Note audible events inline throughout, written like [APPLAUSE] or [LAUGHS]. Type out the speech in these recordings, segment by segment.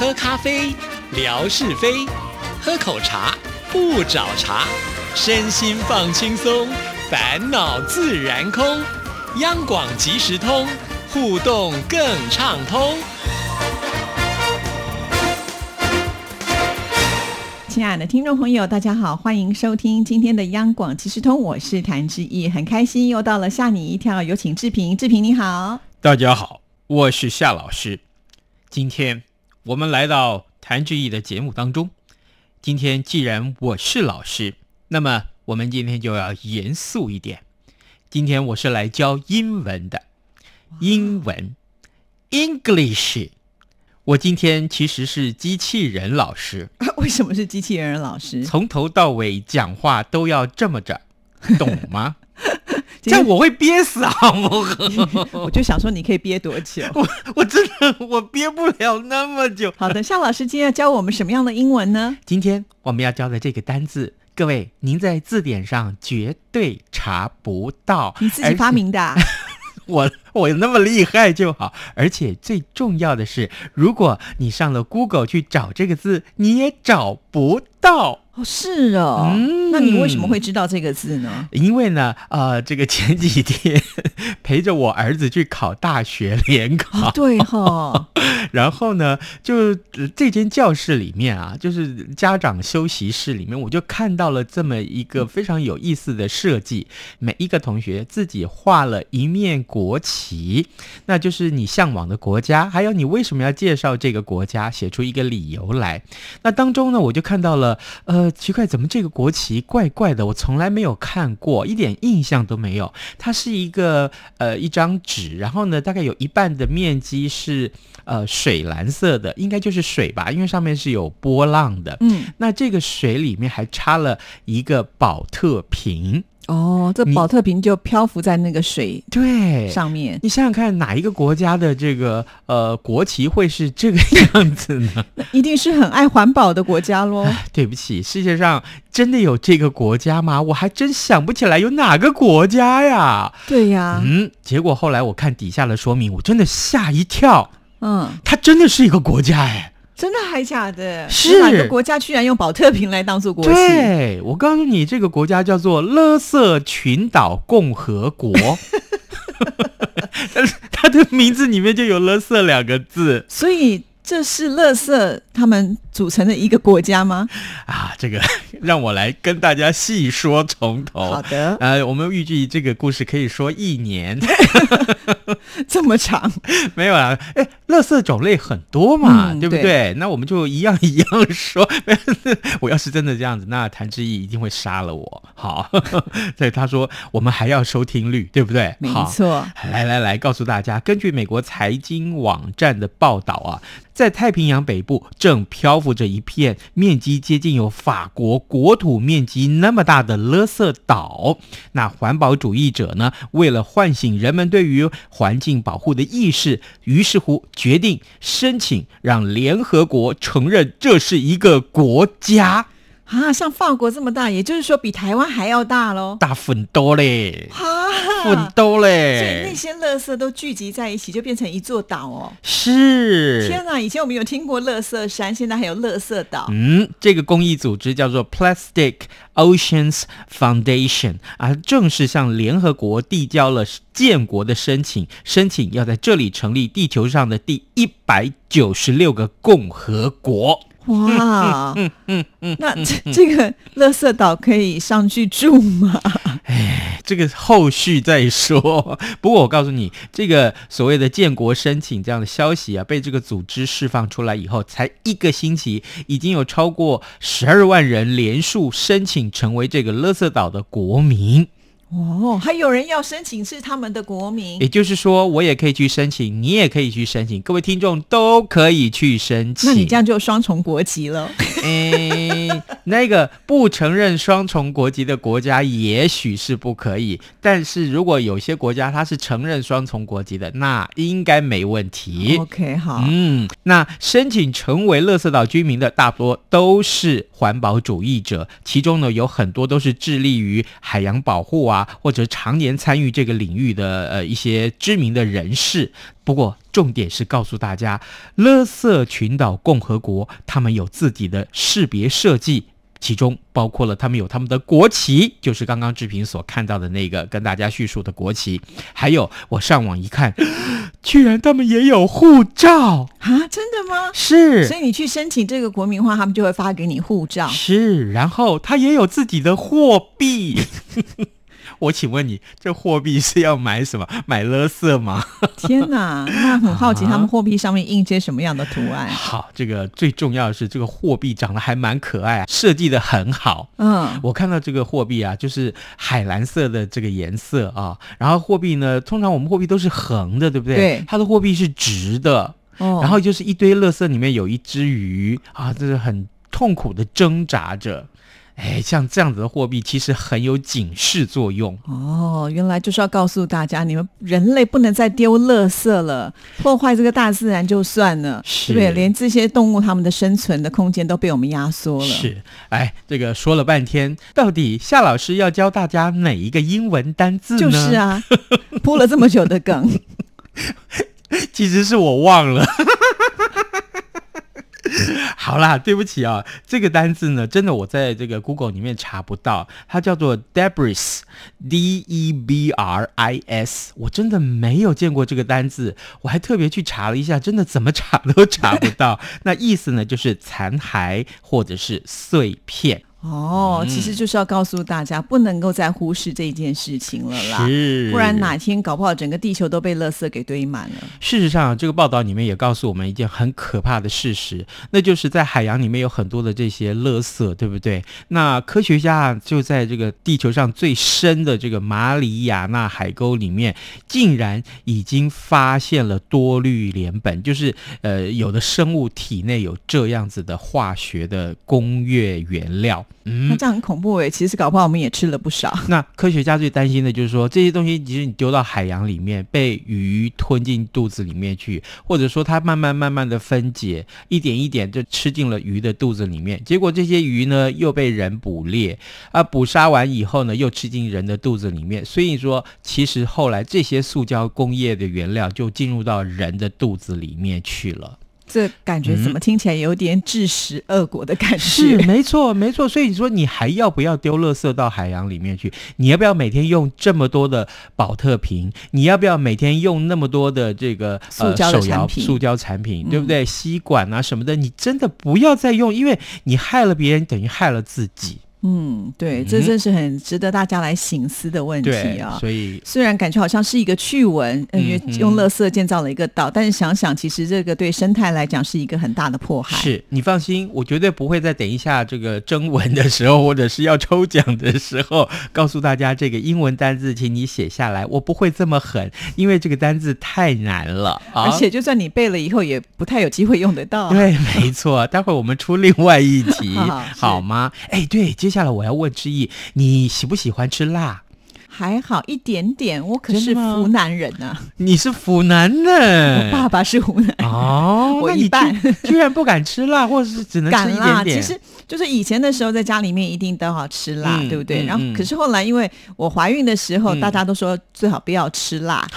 喝咖啡，聊是非；喝口茶，不找茬。身心放轻松，烦恼自然空。央广即时通，互动更畅通。亲爱的听众朋友，大家好，欢迎收听今天的央广即时通，我是谭志毅，很开心又到了吓你一跳，有请志平，志平你好，大家好，我是夏老师。今天我们来到谭志毅的节目当中。今天既然我是老师，那么我们今天就要严肃一点。今天我是来教英文的，英文，English。我今天其实是机器人老师，[LAUGHS] 为什么是机器人老师？从头到尾讲话都要这么着，懂吗？这样我会憋死啊！我 [LAUGHS] 我就想说，你可以憋多久？[LAUGHS] 我我真的我憋不了那么久。好的，夏老师今天要教我们什么样的英文呢？今天我们要教的这个单字，各位您在字典上绝对查不到，你自己发明的。[LAUGHS] 我我那么厉害就好，而且最重要的是，如果你上了 Google 去找这个字，你也找不到。哦，是哦，那你为什么会知道这个字呢？因为呢，呃，这个前几天陪着我儿子去考大学联考，对哈。[LAUGHS] 然后呢，就这间教室里面啊，就是家长休息室里面，我就看到了这么一个非常有意思的设计。每一个同学自己画了一面国旗，那就是你向往的国家，还有你为什么要介绍这个国家，写出一个理由来。那当中呢，我就看到了，呃。呃，奇怪，怎么这个国旗怪怪的？我从来没有看过，一点印象都没有。它是一个呃一张纸，然后呢，大概有一半的面积是呃水蓝色的，应该就是水吧，因为上面是有波浪的。嗯，那这个水里面还插了一个保特瓶。哦，这保特瓶就漂浮在那个水对上面。你想想看，哪一个国家的这个呃国旗会是这个 [LAUGHS] 样子呢？[LAUGHS] 一定是很爱环保的国家喽。对不起，世界上真的有这个国家吗？我还真想不起来有哪个国家呀。对呀，嗯，结果后来我看底下的说明，我真的吓一跳。嗯，它真的是一个国家哎。真的还假的？是哪个国家居然用保特瓶来当做国旗？对，我告诉你，这个国家叫做勒瑟群岛共和国。[LAUGHS] 但是它的名字里面就有“勒瑟”两个字，所以。这是乐色他们组成的一个国家吗？啊，这个 [LAUGHS] 让我来跟大家细说从头。好的，呃，我们预计这个故事可以说一年，[LAUGHS] 这么长？[LAUGHS] 没有啊，哎，乐色种类很多嘛，对不对？那我们就一样一样说。我要是真的这样子，那谭志毅一定会杀了我。好，所以他说我们还要收听率，对不对？没错。来来来，告诉大家，根据美国财经网站的报道啊。在太平洋北部，正漂浮着一片面积接近有法国国土面积那么大的垃圾岛。那环保主义者呢，为了唤醒人们对于环境保护的意识，于是乎决定申请让联合国承认这是一个国家。啊，像法国这么大，也就是说比台湾还要大喽，大很多嘞，很多嘞，所以那些垃圾都聚集在一起，就变成一座岛哦。是，天哪！以前我们有听过垃圾山，现在还有垃圾岛。嗯，这个公益组织叫做 Plastic Oceans Foundation 啊，正式向联合国递交了建国的申请，申请要在这里成立地球上的第一百九十六个共和国。哇，嗯嗯嗯，那这这个乐色岛可以上去住吗？[LAUGHS] 哎，这个后续再说。不过我告诉你，这个所谓的建国申请这样的消息啊，被这个组织释放出来以后，才一个星期，已经有超过十二万人连数申请成为这个乐色岛的国民。哦，还有人要申请是他们的国民，也就是说，我也可以去申请，你也可以去申请，各位听众都可以去申请。那你这样就双重国籍了。[LAUGHS] 诶，那个不承认双重国籍的国家也许是不可以，但是如果有些国家它是承认双重国籍的，那应该没问题。OK，好，嗯，那申请成为乐色岛居民的大多都是环保主义者，其中呢有很多都是致力于海洋保护啊。啊，或者常年参与这个领域的呃一些知名的人士。不过，重点是告诉大家，勒瑟群岛共和国他们有自己的识别设计。其中包括了他们有他们的国旗，就是刚刚志平所看到的那个跟大家叙述的国旗，还有我上网一看，[GASPS] 居然他们也有护照啊！真的吗？是，所以你去申请这个国民化，他们就会发给你护照。是，然后他也有自己的货币。我请问你，这货币是要买什么？买勒色吗？[LAUGHS] 天哪，那很好奇，他们货币上面印些什么样的图案？好，这个最重要的是，这个货币长得还蛮可爱，设计的很好。嗯，我看到这个货币啊，就是海蓝色的这个颜色啊，然后货币呢，通常我们货币都是横的，对不对？对，它的货币是直的。哦，然后就是一堆乐色，里面有一只鱼啊，这是很痛苦的挣扎着。哎，像这样子的货币其实很有警示作用哦。原来就是要告诉大家，你们人类不能再丢垃圾了，破坏这个大自然就算了，对不对？连这些动物它们的生存的空间都被我们压缩了。是，哎，这个说了半天，到底夏老师要教大家哪一个英文单字呢？就是啊，[LAUGHS] 铺了这么久的梗，其实是我忘了。好啦，对不起啊，这个单字呢，真的我在这个 Google 里面查不到，它叫做 debris，d e b r i s，我真的没有见过这个单字，我还特别去查了一下，真的怎么查都查不到。[LAUGHS] 那意思呢，就是残骸或者是碎片。哦，其实就是要告诉大家，不能够再忽视这件事情了啦，是，不然哪天搞不好整个地球都被垃圾给堆满了。事实上，这个报道里面也告诉我们一件很可怕的事实，那就是在海洋里面有很多的这些垃圾，对不对？那科学家就在这个地球上最深的这个马里亚纳海沟里面，竟然已经发现了多氯联苯，就是呃，有的生物体内有这样子的化学的工业原料。那这样很恐怖诶，其实搞不好我们也吃了不少。那科学家最担心的就是说，这些东西其实你丢到海洋里面，被鱼吞进肚子里面去，或者说它慢慢慢慢的分解，一点一点就吃进了鱼的肚子里面。结果这些鱼呢，又被人捕猎，啊，捕杀完以后呢，又吃进人的肚子里面。所以说，其实后来这些塑胶工业的原料就进入到人的肚子里面去了。这感觉怎么听起来有点自食恶果的感觉？是，没错，没错。所以你说你还要不要丢垃圾到海洋里面去？你要不要每天用这么多的保特瓶？你要不要每天用那么多的这个塑胶产品？塑胶产品，对不对？吸管啊什么的，你真的不要再用，因为你害了别人，等于害了自己。嗯，对，这真是很值得大家来醒思的问题啊。所以虽然感觉好像是一个趣闻，因为用垃圾建造了一个岛，但是想想，其实这个对生态来讲是一个很大的迫害。是你放心，我绝对不会在等一下这个征文的时候，或者是要抽奖的时候，告诉大家这个英文单字，请你写下来。我不会这么狠，因为这个单字太难了，而且就算你背了以后，也不太有机会用得到。对，没错。待会儿我们出另外一题，好吗？哎，对，接接下来我要问知意，你喜不喜欢吃辣？还好一点点，我可是湖南人呢。你是湖南的，我爸爸是湖南哦。我一半居然不敢吃辣，或者是只能吃一点点。其实就是以前的时候，在家里面一定都要吃辣，对不对？然后可是后来，因为我怀孕的时候，大家都说最好不要吃辣，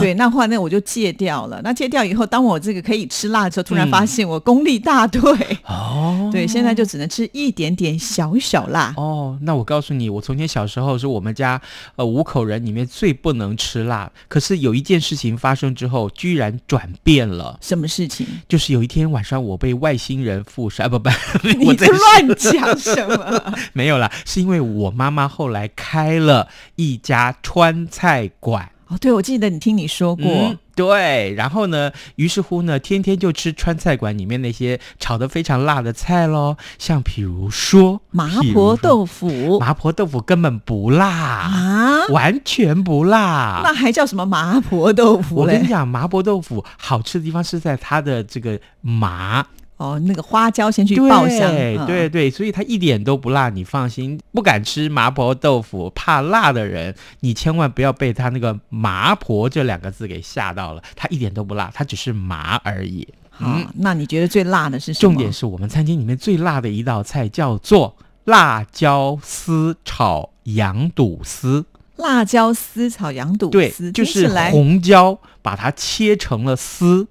对。那后来呢，我就戒掉了。那戒掉以后，当我这个可以吃辣的时候，突然发现我功力大退哦。对，现在就只能吃一点点小小辣哦。那我告诉你，我从前小时候是我们家呃。五口人里面最不能吃辣，可是有一件事情发生之后，居然转变了。什么事情？就是有一天晚上，我被外星人附身。不不，[LAUGHS] 你在乱讲什么？[LAUGHS] 没有啦，是因为我妈妈后来开了一家川菜馆。哦，对，我记得你听你说过。对，然后呢？于是乎呢，天天就吃川菜馆里面那些炒的非常辣的菜喽，像比如说麻婆豆腐，麻婆豆腐根本不辣啊，完全不辣，那还叫什么麻婆豆腐我跟你讲，麻婆豆腐好吃的地方是在它的这个麻。哦，那个花椒先去爆香，对对对，所以它一点都不辣，你放心。不敢吃麻婆豆腐、怕辣的人，你千万不要被它那个“麻婆”这两个字给吓到了。它一点都不辣，它只是麻而已。嗯，那你觉得最辣的是什么？重点是我们餐厅里面最辣的一道菜叫做辣椒丝炒羊肚丝。辣椒丝炒羊肚对丝，，就是来红椒，把它切成了丝。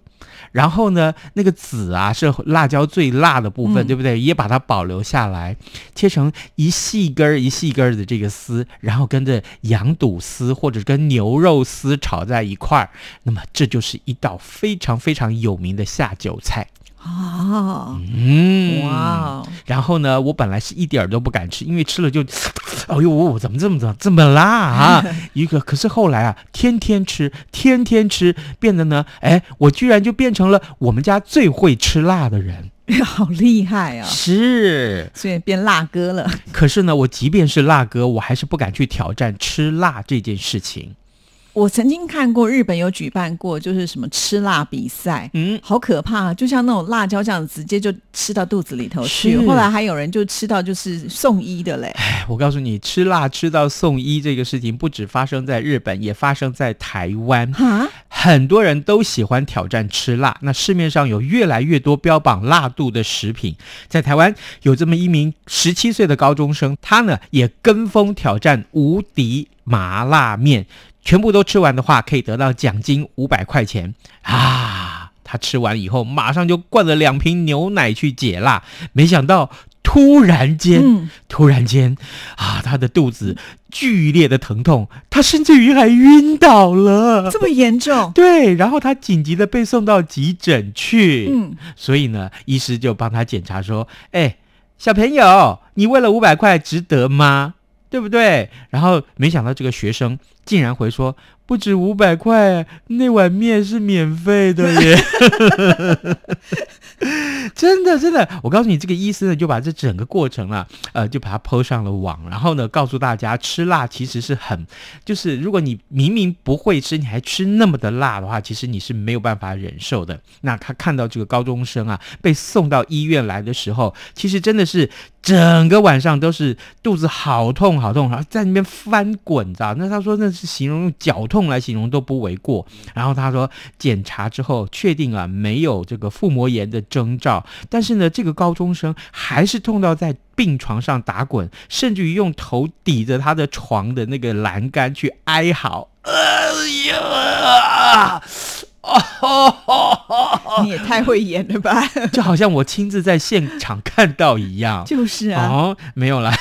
然后呢，那个籽啊是辣椒最辣的部分，嗯对不对？也把它保留下来，切成一细根儿一细根儿的这个丝，然后跟着羊肚丝或者跟牛肉丝炒在一块儿。那么这就是一道非常非常有名的下酒菜。哦，嗯，哇哦，然后呢，我本来是一点儿都不敢吃，因为吃了就，[SNIFFS] 哎呦，我怎么这么怎么这么辣啊？[LAUGHS] 一个，可是后来啊，天天吃，天天吃，变得呢，哎，我居然就变成了我们家最会吃辣的人。好厉害啊！是，所以变辣哥了。可是呢，我即便是辣哥，我还是不敢去挑战吃辣这件事情。我曾经看过日本有举办过，就是什么吃辣比赛，嗯，好可怕，就像那种辣椒这样，直接就吃到肚子里头去。后来还有人就吃到就是送医的嘞。哎，我告诉你，吃辣吃到送医这个事情，不止发生在日本，也发生在台湾。哈，很多人都喜欢挑战吃辣，那市面上有越来越多标榜辣度的食品。在台湾有这么一名十七岁的高中生，他呢也跟风挑战无敌麻辣面，全部都吃完的话，可以得到奖金五百块钱啊！他吃完以后，马上就灌了两瓶牛奶去解辣，没想到突然间，嗯，突然间，啊，他的肚子剧烈的疼痛，他甚至于还晕倒了。这么严重？[LAUGHS] 对，然后他紧急的被送到急诊去。嗯，所以呢，医师就帮他检查说：“哎，小朋友，你为了五百块值得吗？对不对？”然后没想到这个学生竟然回说：“不止五百块，那碗面是免费的 [LAUGHS] 耶！”真的，真的，我告诉你，这个医生呢，就把这整个过程啊，呃，就把它抛上了网，然后呢，告诉大家，吃辣其实是很，就是如果你明明不会吃，你还吃那么的辣的话，其实你是没有办法忍受的。那他看到这个高中生啊，被送到医院来的时候，其实真的是整个晚上都是肚子好痛好痛，然后在那边翻滚，知道？那他说那是形容用绞痛来形容都不为过。然后他说检查之后确定啊没有这个腹膜炎的征兆，但是呢这个高中生还是痛到在病床上打滚，甚至于用头抵着他的床的那个栏杆去哀嚎。哎呀！哦，你也太会演了吧？[LAUGHS] 就好像我亲自在现场看到一样。就是啊，哦，没有啦，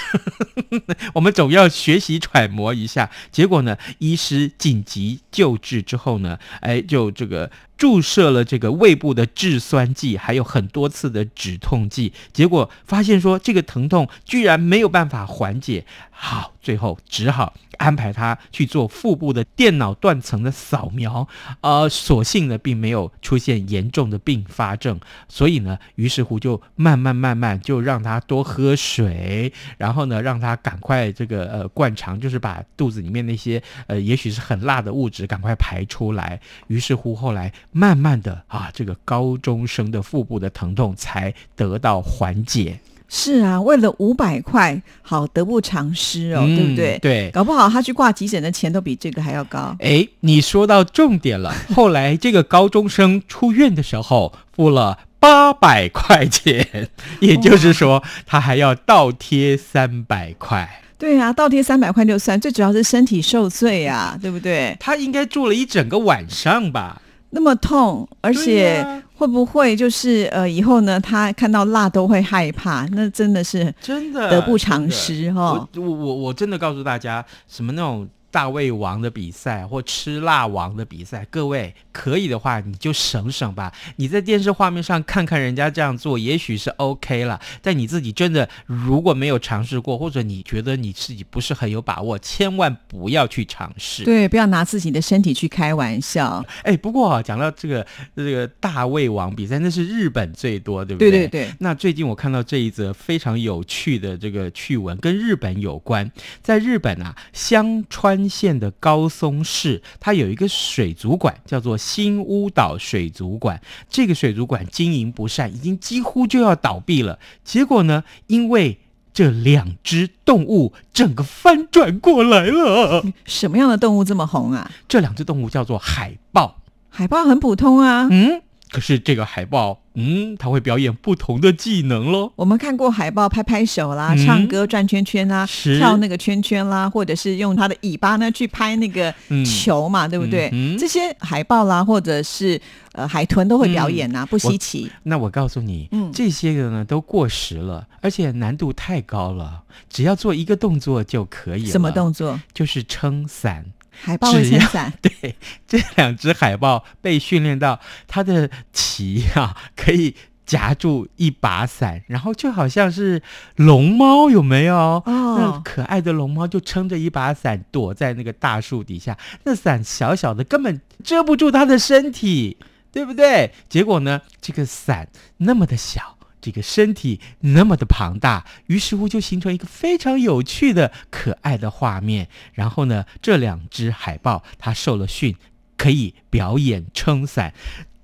[LAUGHS] 我们总要学习揣摩一下。结果呢，医师紧急救治之后呢，哎，就这个注射了这个胃部的制酸剂，还有很多次的止痛剂，结果发现说这个疼痛居然没有办法缓解，好，最后只好安排他去做腹部的电脑断层的扫描，呃，所幸呢并没有出现严重的并发症，所以呢，于是乎就慢慢慢慢就让他多喝水，然后呢让他赶快这个呃灌肠，就是把肚子里面那些呃也许是很辣的物质赶快排出来。于是乎后来慢慢的啊，这个高中生的腹部的疼痛才得到缓解，是啊，为了五百块，好得不偿失哦，对不对嗯？对。搞不好他去挂急诊的钱都比这个还要高。哎，你说到重点了。后来这个高中生出院的时候，付了八百块钱，也就是说他还要倒贴三百块。对啊，倒贴三百块就算，最主要是身体受罪啊，对不对？他应该住了一整个晚上吧？那么痛，而且会不会就是呃以后呢，他看到辣都会害怕？那真的是真的得不偿失哈、我我我我真的告诉大家，什么那种大胃王的比赛或吃辣王的比赛，各位可以的话你就省省吧。你在电视画面上看看人家这样做，也许是 OK 了，但你自己真的如果没有尝试过，或者你觉得你自己不是很有把握，千万不要去尝试。对，不要拿自己的身体去开玩笑。哎，不过啊，讲到这个这个大胃王比赛，那是日本最多，对不对对对对，那最近我看到这一则非常有趣的这个趣闻，跟日本有关。在日本啊，香川县的高松市，它有一个水族馆，叫做新屋岛水族馆。这个水族馆经营不善，已经几乎就要倒闭了。结果呢，因为这两只动物整个翻转过来了。什么样的动物这么红啊？这两只动物叫做海豹。海豹很普通啊，嗯，可是这个海豹，嗯，它会表演不同的技能喽。我们看过海豹拍拍手啦，唱歌转圈圈啦，跳那个圈圈啦，或者是用它的尾巴呢去拍那个球嘛，对不对？这些海豹啦，或者是呃海豚都会表演呐，不稀奇。那我告诉你，这些个呢都过时了，而且难度太高了，只要做一个动作就可以了。什么动作？就是撑伞。海豹会撑伞，[LAUGHS] 对，这两只海豹被训练到它的鳍啊可以夹住一把伞，然后就好像是龙猫有没有？哦，那可爱的龙猫就撑着一把伞躲在那个大树底下，那伞小小的，根本遮不住它的身体，对不对？结果呢，这个伞那么的小。这个身体那么的庞大，于是乎就形成一个非常有趣的、可爱的画面。然后呢，这两只海豹它受了训，可以表演撑伞，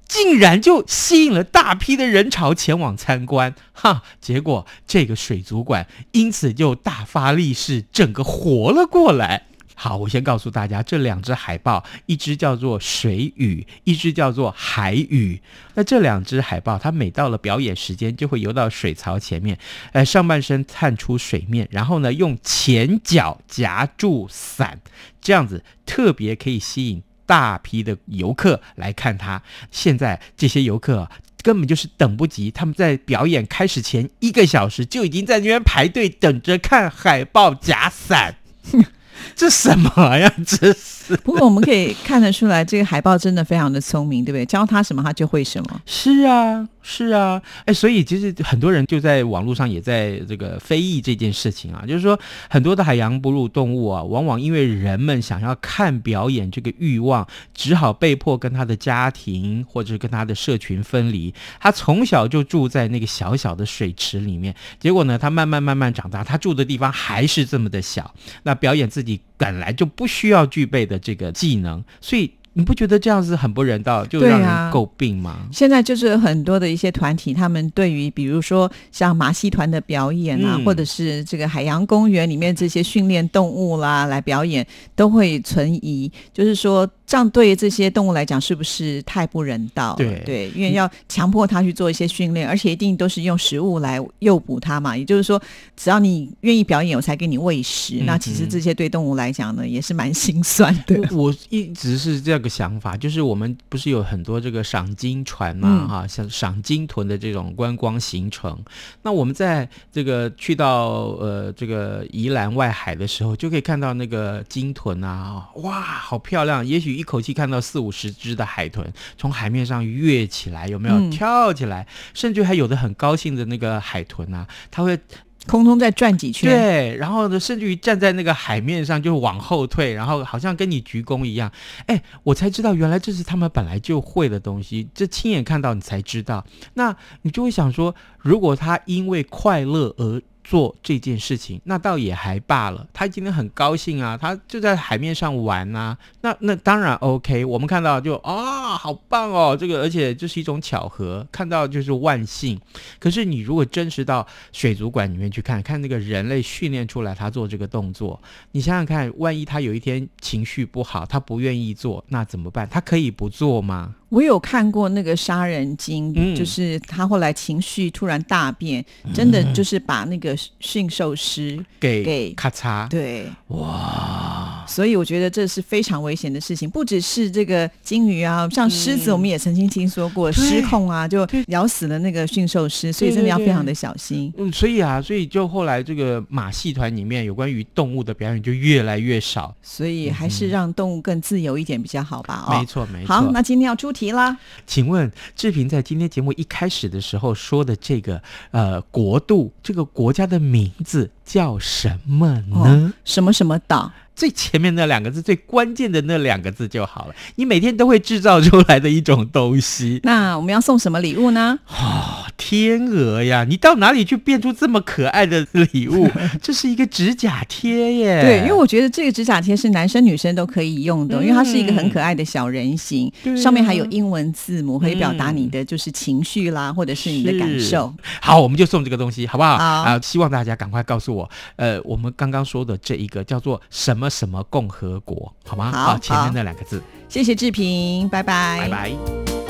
竟然就吸引了大批的人潮前往参观。哈，结果这个水族馆因此就大发利市，整个活了过来。好，我先告诉大家，这两只海豹，一只叫做水雨，一只叫做海雨。那这两只海豹，它每到了表演时间，就会游到水槽前面，呃，上半身探出水面，然后呢，用前脚夹住伞，这样子特别可以吸引大批的游客来看它。现在这些游客根本就是等不及，他们在表演开始前一个小时就已经在那边排队等着看海豹夹伞。[LAUGHS] 这什么呀？这是。不过我们可以看得出来，这个海豹真的非常的聪明，对不对？教他什么，他就会什么。是啊。是啊，哎，所以其实很多人就在网络上也在这个非议这件事情啊，就是说很多的海洋哺乳动物啊，往往因为人们想要看表演这个欲望，只好被迫跟他的家庭或者是跟他的社群分离。他从小就住在那个小小的水池里面，结果呢，他慢慢慢慢长大，他住的地方还是这么的小，那表演自己本来就不需要具备的这个技能，所以。你不觉得这样子很不人道，就让人诟病吗？现在就是很多的一些团体，他们对于比如说像马戏团的表演啊，或者是这个海洋公园里面这些训练动物啦来表演，都会存疑，就是说。这样对这些动物来讲是不是太不人道？对对，因为要强迫它去做一些训练，而且一定都是用食物来诱捕它嘛。也就是说，只要你愿意表演，我才给你喂食。那其实这些对动物来讲呢，也是蛮心酸的。我一直是这个想法，就是我们不是有很多这个赏金船嘛，哈，像赏金豚的这种观光行程。那我们在这个去到呃这个宜兰外海的时候，就可以看到那个金豚啊，哇，好漂亮！也许一口气看到四五十只的海豚从海面上跃起来，有没有跳起来？甚至还有的很高兴的那个海豚啊，它会空中再转几圈，对，然后呢，甚至于站在那个海面上就往后退，然后好像跟你鞠躬一样。哎，我才知道原来这是他们本来就会的东西，这亲眼看到你才知道。那你就会想说，如果他因为快乐而做这件事情，那倒也还罢了。他今天很高兴啊，他就在海面上玩啊。那那当然 OK。我们看到就啊，好棒哦，这个而且这是一种巧合，看到就是万幸。可是你如果真实到水族馆里面去看看那个人类训练出来他做这个动作，你想想看，万一他有一天情绪不好，他不愿意做，那怎么办？他可以不做吗？我有看过那个杀人鲸，就是他后来情绪突然大变，真的就是把那个驯兽师给给咔嚓，对，哇！所以我觉得这是非常危险的事情，不只是这个鲸鱼啊，像狮子，我们也曾经听说过失控啊，就咬死了那个驯兽师，所以真的要非常的小心。嗯，所以啊，所以就后来这个马戏团里面有关于动物的表演就越来越少，所以还是让动物更自由一点比较好吧？哦，没错，没错。好，那今天要出题。题啦，请问志平在今天节目一开始的时候说的这个呃国度，这个国家的名字叫什么呢？什么什么岛？最前面那两个字，最关键的那两个字就好了。你每天都会制造出来的一种东西。[LAUGHS] 那我们要送什么礼物呢？哦，天鹅呀！你到哪里去变出这么可爱的礼物？[LAUGHS] 这是一个指甲贴耶。对，因为我觉得这个指甲贴是男生女生都可以用的，因为它是一个很可爱的小人形，上面还有英文字母，可以表达你的就是情绪啦，或者是你的感受。好，我们就送这个东西，好不好？啊，希望大家赶快告诉我，呃，我们刚刚说的这一个叫做什么？什么什么共和国，好吗？好，前面那两个字。谢谢志平，拜拜，拜拜。